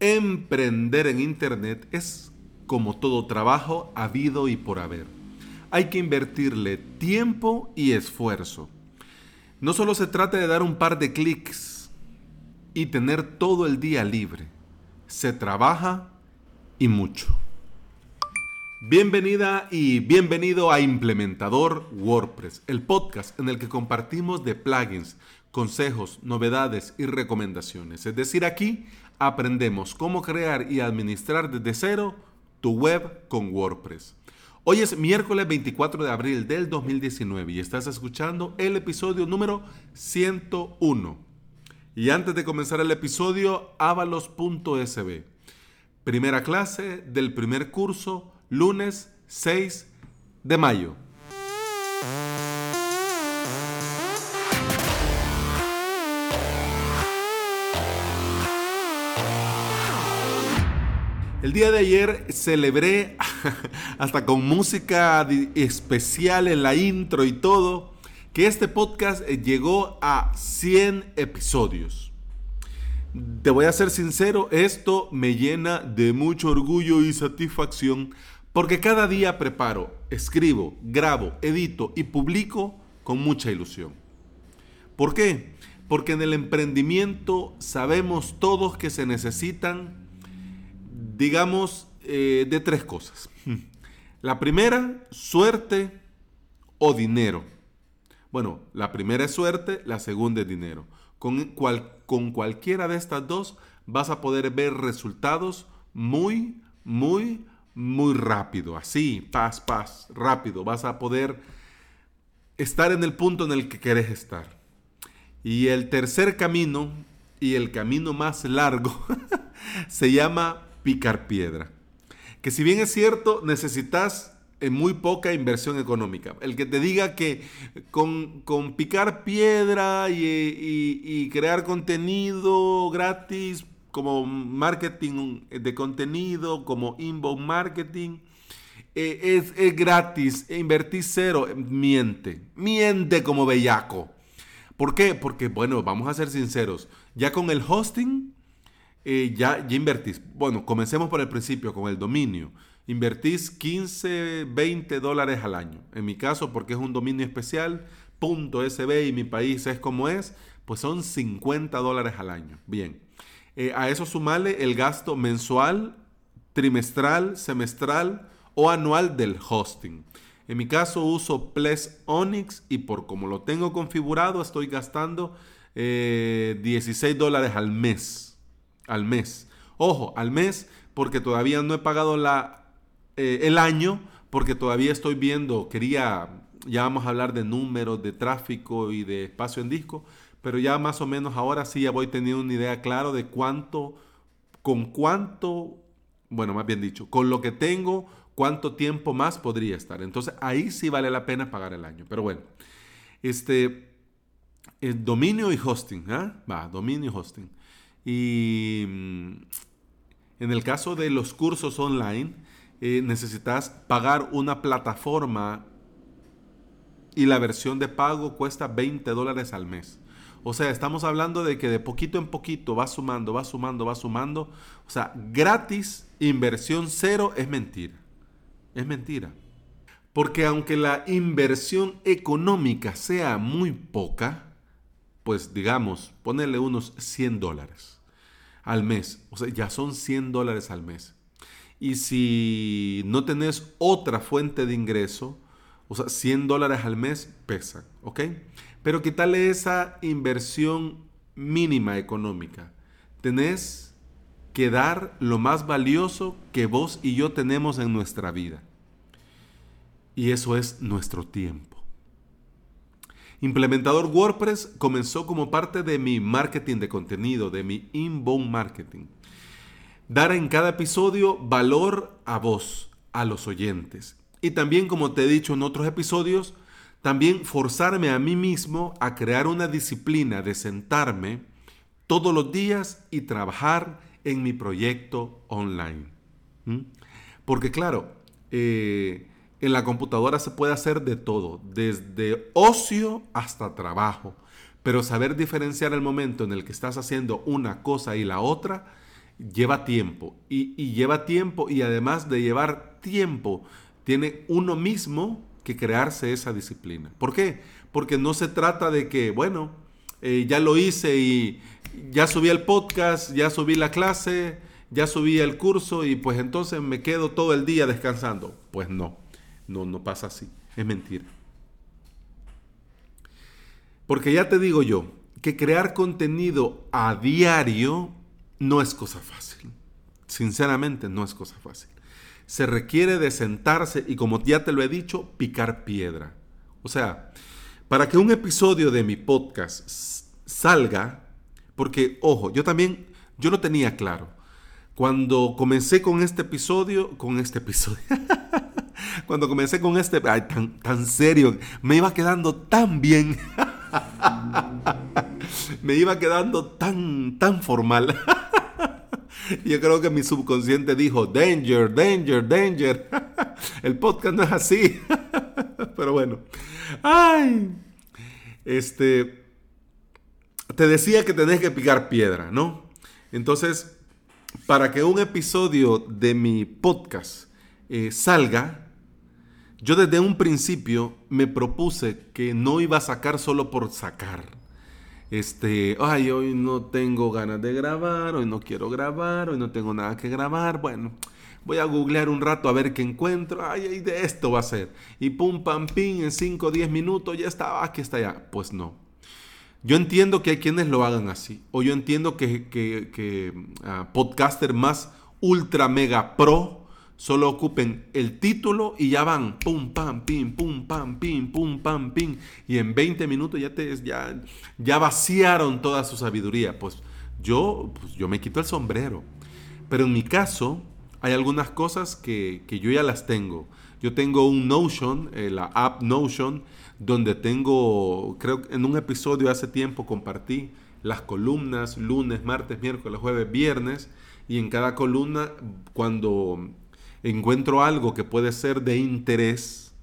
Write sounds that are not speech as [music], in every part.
Emprender en Internet es como todo trabajo habido y por haber. Hay que invertirle tiempo y esfuerzo. No solo se trata de dar un par de clics y tener todo el día libre. Se trabaja y mucho. Bienvenida y bienvenido a Implementador WordPress, el podcast en el que compartimos de plugins, consejos, novedades y recomendaciones. Es decir, aquí aprendemos cómo crear y administrar desde cero tu web con WordPress. Hoy es miércoles 24 de abril del 2019 y estás escuchando el episodio número 101. Y antes de comenzar el episodio, avalos.sb. Primera clase del primer curso, lunes 6 de mayo. El día de ayer celebré, [laughs] hasta con música especial en la intro y todo, que este podcast eh, llegó a 100 episodios. Te voy a ser sincero, esto me llena de mucho orgullo y satisfacción porque cada día preparo, escribo, grabo, edito y publico con mucha ilusión. ¿Por qué? Porque en el emprendimiento sabemos todos que se necesitan digamos, eh, de tres cosas. La primera, suerte o dinero. Bueno, la primera es suerte, la segunda es dinero. Con, con cualquiera de estas dos vas a poder ver resultados muy, muy, muy rápido. Así, paz, paz, rápido. Vas a poder estar en el punto en el que querés estar. Y el tercer camino, y el camino más largo, [laughs] se llama picar piedra. Que si bien es cierto, necesitas eh, muy poca inversión económica. El que te diga que con, picar piedra y, crear contenido gratis, como marketing de contenido, como inbound marketing, eh, es, es, gratis, e invertir cero, miente, miente como bellaco. ¿Por qué? Porque, bueno, vamos a ser sinceros, ya con el hosting eh, ya, invertís. Bueno, comencemos por el principio, con el dominio. Invertís 15, 20 dólares al año. En mi caso, porque es un dominio especial, punto .sb y mi país es como es, pues son 50 dólares al año. Bien. Eh, a eso sumarle el gasto mensual, trimestral, semestral o anual del hosting. En mi caso uso Ples Onyx y por como lo tengo configurado estoy gastando 16 eh, dólares al mes al mes. Ojo, al mes porque todavía no he pagado la, eh, el año, porque todavía estoy viendo, quería, ya vamos a hablar de números, de tráfico y de espacio en disco, pero ya más o menos ahora sí ya voy teniendo una idea clara de cuánto, con cuánto, bueno, más bien dicho, con lo que tengo, cuánto tiempo más podría estar. Entonces ahí sí vale la pena pagar el año. Pero bueno, este, el dominio y hosting, ¿ah? Va, dominio y hosting. Y mm, en el caso de los cursos online, eh, necesitas pagar una plataforma y la versión de pago cuesta 20 dólares al mes. O sea, estamos hablando de que de poquito en poquito va sumando, va sumando, va sumando. O sea, gratis, inversión cero es mentira. Es mentira. Porque aunque la inversión económica sea muy poca, pues digamos, ponerle unos 100 dólares al mes. O sea, ya son 100 dólares al mes. Y si no tenés otra fuente de ingreso, o sea, 100 dólares al mes pesan, ¿ok? Pero quítale esa inversión mínima económica. Tenés que dar lo más valioso que vos y yo tenemos en nuestra vida. Y eso es nuestro tiempo. Implementador WordPress comenzó como parte de mi marketing de contenido, de mi inbound marketing. Dar en cada episodio valor a vos, a los oyentes. Y también, como te he dicho en otros episodios, también forzarme a mí mismo a crear una disciplina de sentarme todos los días y trabajar en mi proyecto online. ¿Mm? Porque claro, eh, en la computadora se puede hacer de todo, desde ocio hasta trabajo. Pero saber diferenciar el momento en el que estás haciendo una cosa y la otra lleva tiempo. Y, lleva tiempo y además de llevar tiempo, tiene uno mismo que crearse esa disciplina. ¿Por qué? Porque no se trata de que, bueno, eh, ya lo hice y ya subí el podcast, ya subí la clase, ya subí el curso y pues entonces me quedo todo el día descansando. Pues no, no, no pasa así, es mentira. Porque ya te digo yo, que crear contenido a diario no es cosa fácil. Sinceramente no es cosa fácil. Se requiere de sentarse y como ya te lo he dicho, picar piedra. O sea, para que un episodio de mi podcast salga, porque, ojo, yo también, yo lo tenía claro. Cuando comencé con este episodio, con este episodio, [laughs] [laughs] cuando comencé con este, ay, tan, tan serio, me iba quedando tan bien, [laughs] me iba quedando tan, tan formal. [laughs] Yo creo que mi subconsciente dijo, danger, danger, danger. El podcast no es así. Pero bueno. Ay. Este. Te decía que tenés que picar piedra, ¿no? Entonces, para que un episodio de mi podcast eh, salga, yo desde un principio me propuse que no iba a sacar solo por sacar. Este, ay, hoy no tengo ganas de grabar, hoy no quiero grabar, hoy no tengo nada que grabar. Bueno, voy a googlear un rato a ver qué encuentro. Ay, de esto va a ser. Y pum, pam, pim, en 5 o 10 minutos ya está, aquí está ya. Pues no. Yo entiendo que hay quienes lo hagan así. O yo entiendo que, que, ah, podcaster más ultra mega pro solo ocupen el título y ya van, pum, pam, pim, pum, pam, pim, pum, pam, pim. Y en 20 minutos ya, te, ya, ya vaciaron toda su sabiduría. Pues yo, pues yo me quito el sombrero. Pero en mi caso, hay algunas cosas que, yo ya las tengo. Yo tengo un Notion, eh, la app Notion, donde tengo, creo que en un episodio hace tiempo compartí las columnas lunes, martes, miércoles, jueves, viernes. Y en cada columna, cuando encuentro algo que puede ser de interés,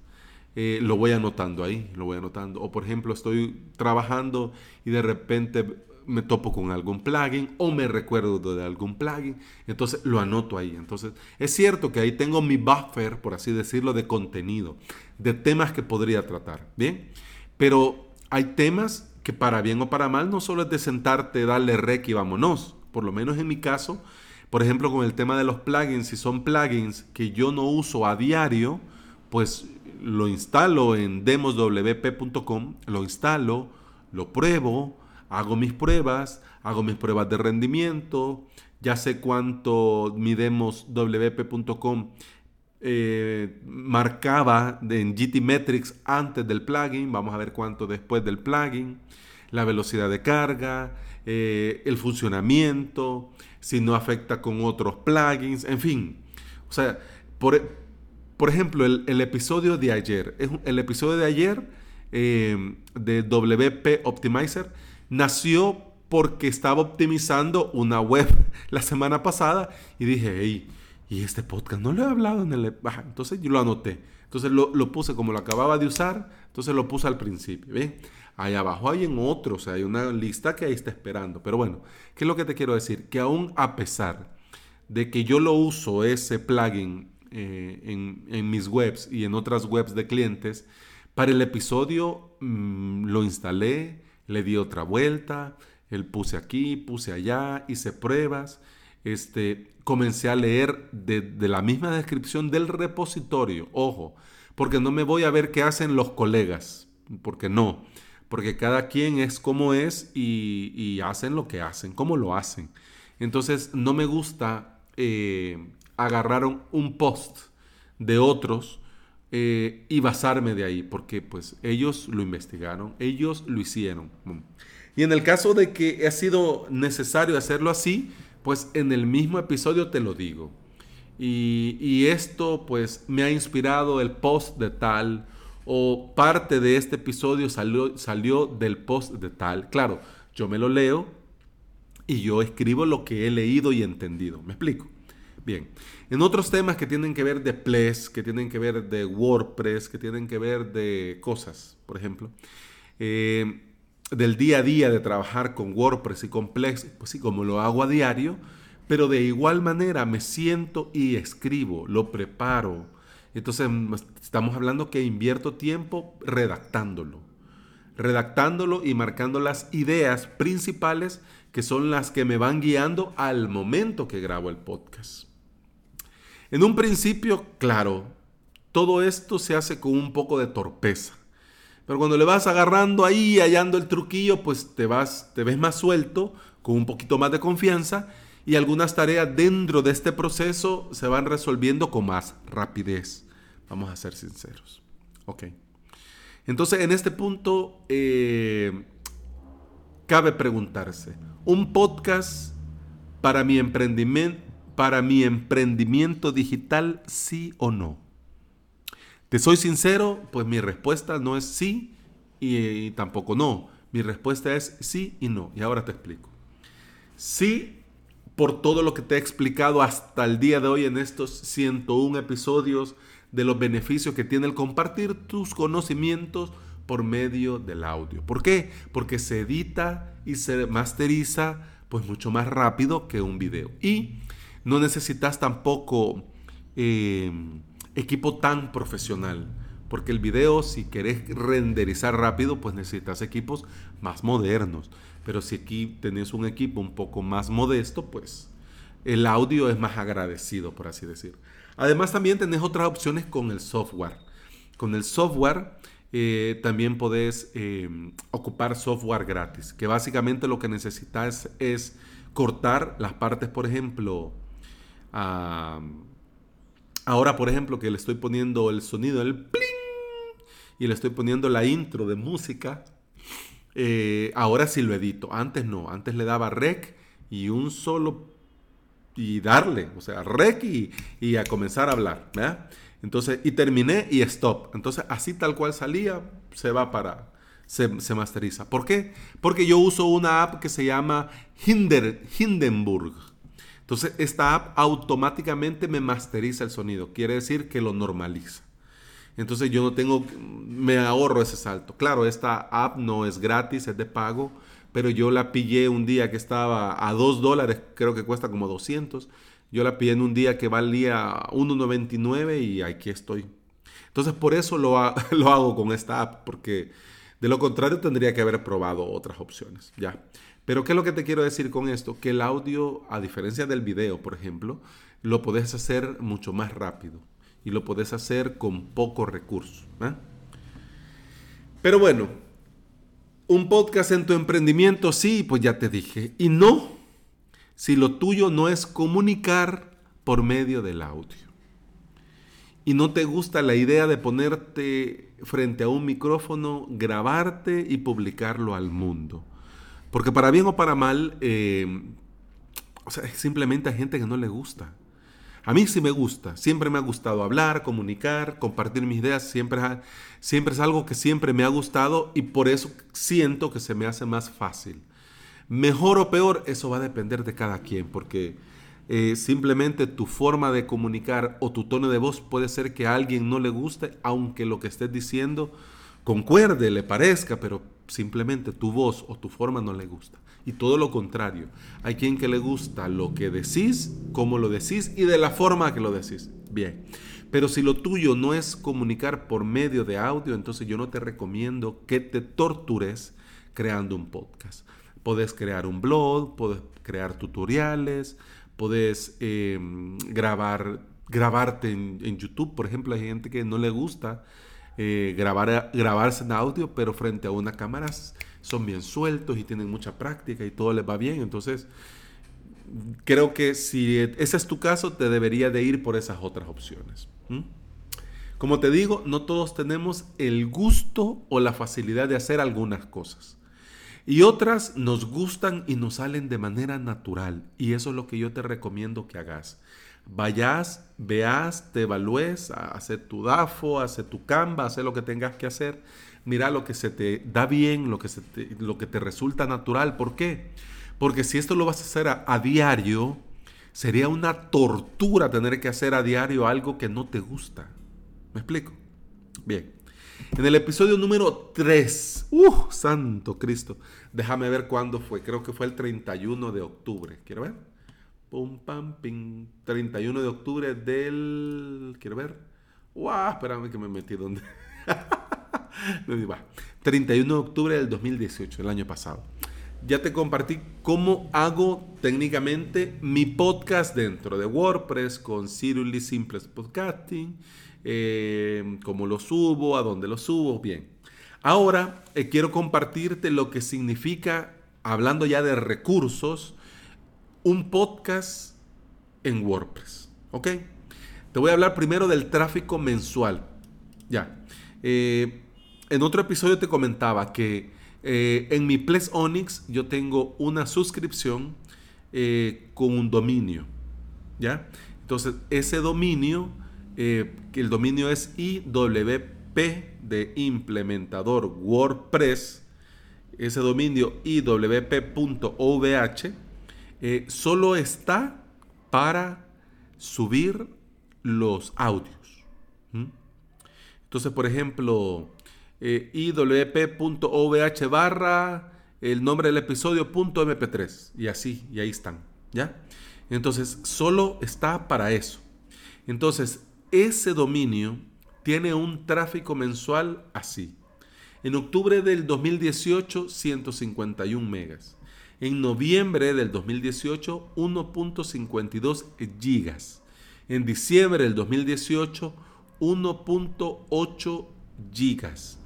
eh, lo voy anotando ahí, lo voy anotando. O por ejemplo, estoy trabajando y de repente me topo con algún plugin o me recuerdo de algún plugin, entonces lo anoto ahí. Entonces, es cierto que ahí tengo mi buffer, por así decirlo, de contenido, de temas que podría tratar, ¿bien? Pero hay temas que para bien o para mal no solo es de sentarte, darle rec y vámonos. Por lo menos en mi caso, por ejemplo, con el tema de los plugins, si son plugins que yo no uso a diario, pues lo instalo en demoswp.com, lo instalo, lo pruebo, hago mis pruebas, hago mis pruebas de rendimiento, ya sé cuánto mi demoswp.com eh, marcaba en GTmetrix antes del plugin, vamos a ver cuánto después del plugin, la velocidad de carga, eh, el funcionamiento, si no afecta con otros plugins, en fin. O sea, por, por ejemplo, el, episodio de ayer, el episodio de ayer eh, de WP Optimizer nació porque estaba optimizando una web [laughs] la semana pasada y dije, hey, y este podcast no lo he hablado en el... entonces yo lo anoté. Entonces lo, lo, puse como lo acababa de usar, entonces lo puse al principio. ¿Ven? Ahí abajo hay en otro, o sea, hay una lista que ahí está esperando. Pero bueno, ¿qué es lo que te quiero decir? Que aún a pesar de que yo lo uso ese plugin eh, en, mis webs y en otras webs de clientes, para el episodio mm, lo instalé, le di otra vuelta, el puse aquí, puse allá, hice pruebas, este, comencé a leer de la misma descripción del repositorio, ojo, porque no me voy a ver qué hacen los colegas, porque no porque cada quien es como es y, hacen lo que hacen, como lo hacen. Entonces no me gusta eh, agarrar un, post de otros eh, y basarme de ahí, porque pues ellos lo investigaron, ellos lo hicieron. Y en el caso de que ha sido necesario hacerlo así, pues en el mismo episodio te lo digo. Y, y esto pues me ha inspirado el post de tal, o parte de este episodio salió, salió del post de tal. Claro, yo me lo leo y yo escribo lo que he leído y entendido. ¿Me explico? Bien, en otros temas que tienen que ver de Ples, que tienen que ver de WordPress, que tienen que ver de cosas, por ejemplo, eh, del día a día de trabajar con WordPress y con Plex, pues sí, como lo hago a diario, pero de igual manera me siento y escribo, lo preparo. Entonces estamos hablando que invierto tiempo redactándolo, redactándolo y marcando las ideas principales que son las que me van guiando al momento que grabo el podcast. En un principio, claro, todo esto se hace con un poco de torpeza. Pero cuando le vas agarrando ahí, hallando el truquillo, pues te vas, te ves más suelto, con un poquito más de confianza y algunas tareas dentro de este proceso se van resolviendo con más rapidez. Vamos a ser sinceros. Ok. Entonces, en este punto, eh, cabe preguntarse, ¿un podcast para mi emprendimiento, para mi emprendimiento digital, sí o no? Te soy sincero, pues mi respuesta no es sí y, tampoco no. Mi respuesta es sí y no. Y ahora te explico. Sí, por todo lo que te he explicado hasta el día de hoy en estos 101 episodios de los beneficios que tiene el compartir tus conocimientos por medio del audio. ¿Por qué? Porque se edita y se masteriza pues mucho más rápido que un video. Y no necesitas tampoco eh, equipo tan profesional. Porque el video, si querés renderizar rápido, pues necesitas equipos más modernos. Pero si aquí tenés un equipo un poco más modesto, pues el audio es más agradecido, por así decir. Además, también tenés otras opciones con el software. Con el software eh, también podés eh, ocupar software gratis, que básicamente lo que necesitas es cortar las partes, por ejemplo, ahora por ejemplo que le estoy poniendo el sonido, el pling, y le estoy poniendo la intro de música, eh, ahora sí lo edito. Antes no, antes le daba rec y un solo y darle, o sea, rec y, a comenzar a hablar, Entonces, y terminé y stop. Entonces, así tal cual salía, se va para, se, se, masteriza. ¿Por qué? Porque yo uso una app que se llama Hindenburg. Entonces, esta app automáticamente me masteriza el sonido. Quiere decir que lo normaliza. Entonces, yo no tengo, me ahorro ese salto. Claro, esta app no es gratis, es de pago, pero yo la pillé un día que estaba a 2 dólares, creo que cuesta como 200. Yo la pillé en un día que valía 1.99 y aquí estoy. Entonces, por eso [laughs] lo, hago con esta app, porque de lo contrario tendría que haber probado otras opciones. Ya. Pero ¿qué es lo que te quiero decir con esto? Que el audio, a diferencia del video, por ejemplo, lo puedes hacer mucho más rápido y lo puedes hacer con pocos recursos. ¿eh? Pero bueno, un podcast en tu emprendimiento, sí, pues ya te dije. Y no, si lo tuyo no es comunicar por medio del audio. Y no te gusta la idea de ponerte frente a un micrófono, grabarte y publicarlo al mundo porque para bien o para mal, eh, o sea, simplemente hay gente que no le gusta. A mí sí me gusta, siempre me ha gustado hablar, comunicar, compartir mis ideas, siempre, es algo que siempre me ha gustado y por eso siento que se me hace más fácil. Mejor o peor, eso va a depender de cada quien, porque eh, simplemente tu forma de comunicar o tu tono de voz puede ser que a alguien no le guste, aunque lo que estés diciendo concuerde, le parezca, pero simplemente tu voz o tu forma no le gusta. Y todo lo contrario, hay quien que le gusta lo que decís, cómo lo decís y de la forma que lo decís. Bien, pero si lo tuyo no es comunicar por medio de audio, entonces yo no te recomiendo que te tortures creando un podcast. Puedes crear un blog, puedes crear tutoriales, puedes em, grabar, grabarte en, en YouTube. Por ejemplo, hay gente que no le gusta eh, grabar, grabarse en audio, pero frente a una cámara son bien sueltos y tienen mucha práctica y todo les va bien. Entonces, creo que si ese es tu caso, te debería de ir por esas otras opciones. Como te digo, no todos tenemos el gusto o la facilidad de hacer algunas cosas. Y otras nos gustan y nos salen de manera natural. Y eso es lo que yo te recomiendo que hagas vayas, veas, te evalúes, hacer tu DAFO, hacer tu Canva, hacer lo que tengas que hacer. Mira lo que se te da bien, lo que, te, lo que te resulta natural. ¿Por qué? Porque si esto lo vas a hacer a, diario, sería una tortura tener que hacer a diario algo que no te gusta. ¿Me explico? Bien. En el episodio número 3, ¡uh! Santo Cristo! Déjame ver cuándo fue. Creo que fue el 31 de octubre. ¿Quiero ver? Pum, pam, ping. 31 de octubre del... Quiero ver. ¡Wow! Espérame que me metí donde... [laughs] 31 de octubre del 2018, el año pasado. Ya te compartí cómo hago técnicamente mi podcast dentro de WordPress con Siruli Simple Podcasting, eh, cómo lo subo, a dónde lo subo, bien. Ahora eh, quiero compartirte lo que significa, hablando ya de recursos, un podcast en WordPress. ¿Ok? Te voy a hablar primero del tráfico mensual. Ya. Eh, en otro episodio te comentaba que eh, en mi Ples Onyx yo tengo una suscripción eh, con un dominio. ¿Ya? Entonces, ese dominio, que el dominio es IWP de implementador WordPress, ese dominio iwp.ovh, eh, solo está para subir los audios. Entonces, por ejemplo, eh, iwp.ovh barra el nombre del episodio .mp3 y así, y ahí están, ¿ya? Entonces, solo está para eso. Entonces, ese dominio tiene un tráfico mensual así. En octubre del 2018, 151 megas. En noviembre del 2018, 1.52 gigas. En diciembre del 2018, 1.8 gigas.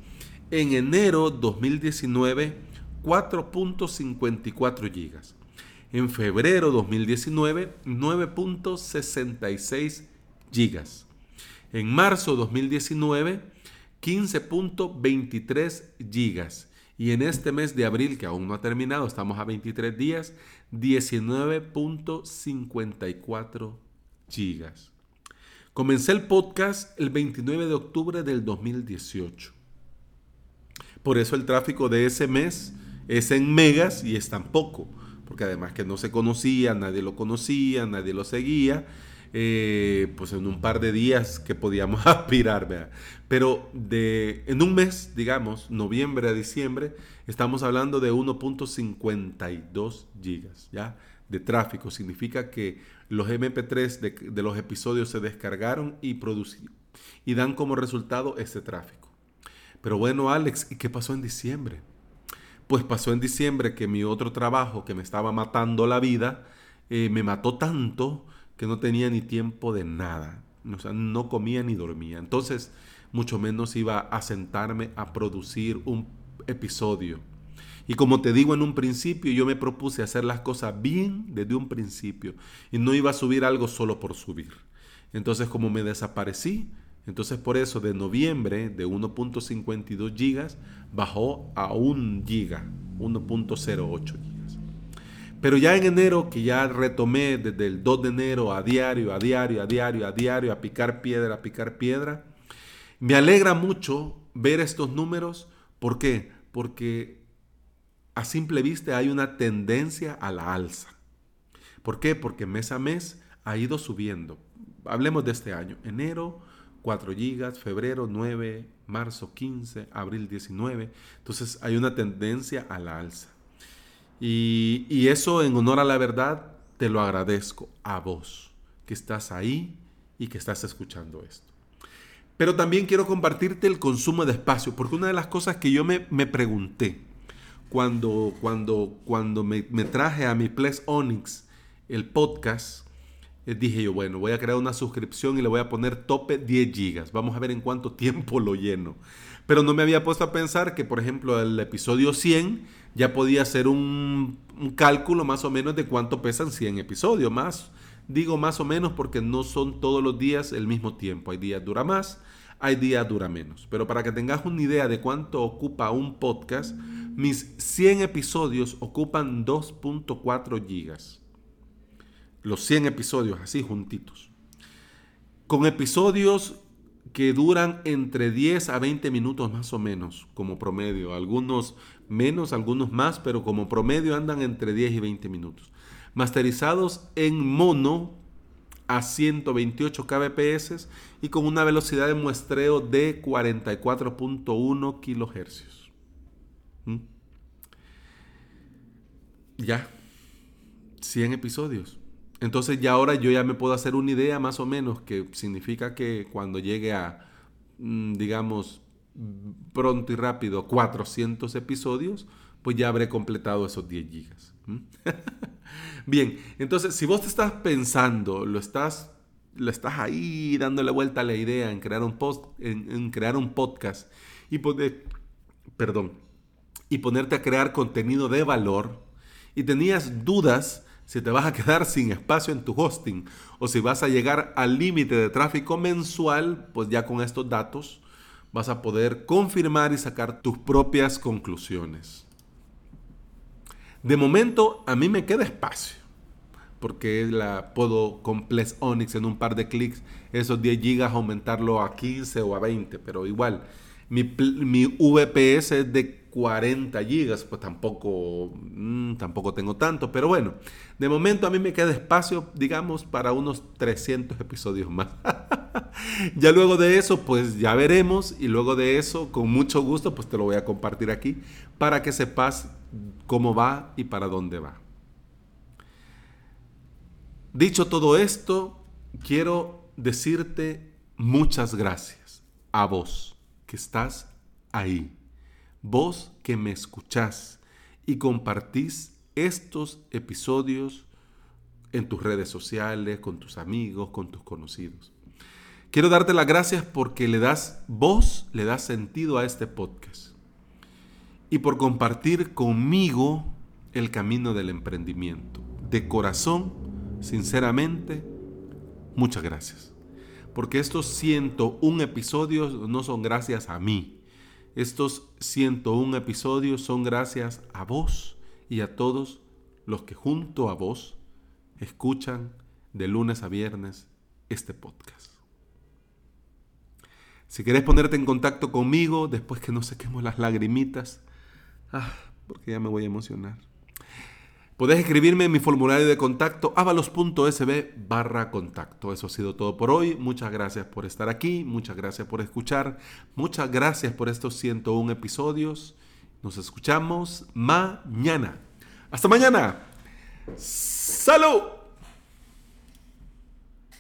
En enero 2019, 4.54 gigas. En febrero 2019, 9.66 gigas. En marzo 2019, 15.23 gigas. Y en este mes de abril, que aún no ha terminado, estamos a 23 días, 19.54 gigas. Comencé el podcast el 29 de octubre del 2018. Por eso el tráfico de ese mes es en megas y es tan poco. Porque además que no se conocía, nadie lo conocía, nadie lo seguía. Eh, pues en un par de días que podíamos [laughs] aspirar, pero de, en un mes, digamos, noviembre a diciembre, estamos hablando de 1.52 gigas ¿ya? de tráfico. Significa que los MP3 de, los episodios se descargaron y y dan como resultado ese tráfico. Pero bueno, Alex, ¿y qué pasó en diciembre? Pues pasó en diciembre que mi otro trabajo que me estaba matando la vida, eh, me mató tanto que no tenía ni tiempo de nada. O sea, no comía ni dormía. Entonces, mucho menos iba a sentarme a producir un episodio. Y como te digo en un principio, yo me propuse hacer las cosas bien desde un principio. Y no iba a subir algo solo por subir. Entonces, como me desaparecí, entonces por eso de noviembre de 1.52 gigas bajó a 1 giga, 1.08 gigas. Pero ya en enero, que ya retomé desde el 2 de enero a diario, a diario, a diario, a diario, a picar piedra, a picar piedra, me alegra mucho ver estos números. ¿Por qué? Porque a simple vista hay una tendencia a la alza. ¿Por qué? Porque mes a mes ha ido subiendo. Hablemos de este año. Enero, 4 gigas, febrero 9, marzo 15, abril 19. Entonces hay una tendencia a la alza. Y, eso en honor a la verdad te lo agradezco a vos que estás ahí y que estás escuchando esto. Pero también quiero compartirte el consumo de espacio, porque una de las cosas que yo me, pregunté cuando, cuando, cuando me, traje a mi Ples Onyx el podcast, dije yo, bueno, voy a crear una suscripción y le voy a poner tope 10 gigas. Vamos a ver en cuánto [laughs] tiempo lo lleno. Pero no me había puesto a pensar que, por ejemplo, el episodio 100 ya podía hacer un, cálculo más o menos de cuánto pesan 100 episodios. Más, digo más o menos porque no son todos los días el mismo tiempo. Hay días dura más, hay días dura menos. Pero para que tengas una idea de cuánto ocupa un podcast, mis 100 episodios ocupan 2.4 gigas. Los 100 episodios así juntitos. Con episodios que duran entre 10 a 20 minutos más o menos, como promedio. Algunos menos, algunos más, pero como promedio andan entre 10 y 20 minutos. Masterizados en mono a 128 kbps y con una velocidad de muestreo de 44.1 kHz. ¿Mm? Ya, 100 episodios. Entonces ya ahora yo ya me puedo hacer una idea más o menos que significa que cuando llegue a, mm, digamos, pronto y rápido 400 episodios, pues ya habré completado esos 10 gigas. [laughs] Bien, entonces si vos te estás pensando, lo estás, lo estás ahí dándole vuelta a la idea en crear un, post, en, crear un podcast y poder, perdón, y ponerte a crear contenido de valor y tenías dudas si te vas a quedar sin espacio en tu hosting o si vas a llegar al límite de tráfico mensual, pues ya con estos datos vas a poder confirmar y sacar tus propias conclusiones. De momento a mí me queda espacio, porque la puedo con Ples Onyx en un par de clics, esos 10 gigas aumentarlo a 15 o a 20, pero igual, mi, mi VPS es de 40 gigas, pues tampoco, mm, tampoco tengo tanto, pero bueno, de momento a mí me queda espacio, digamos, para unos 300 episodios más. [laughs] ya luego de eso, pues ya veremos y luego de eso, con mucho gusto, pues te lo voy a compartir aquí para que sepas cómo va y para dónde va. Dicho todo esto, quiero decirte muchas gracias a vos que estás ahí vos que me escuchás y compartís estos episodios en tus redes sociales, con tus amigos, con tus conocidos. Quiero darte las gracias porque le das voz, le das sentido a este podcast y por compartir conmigo el camino del emprendimiento. De corazón, sinceramente, muchas gracias. Porque estos 101 episodios no son gracias a mí, estos 101 episodios son gracias a vos y a todos los que junto a vos escuchan de lunes a viernes este podcast. Si querés ponerte en contacto conmigo después que no sequemos las lagrimitas, ah, porque ya me voy a emocionar Podés escribirme en mi formulario de contacto avalos.sb barra contacto. Eso ha sido todo por hoy. Muchas gracias por estar aquí. Muchas gracias por escuchar. Muchas gracias por estos 101 episodios. Nos escuchamos mañana. Hasta mañana. Salud.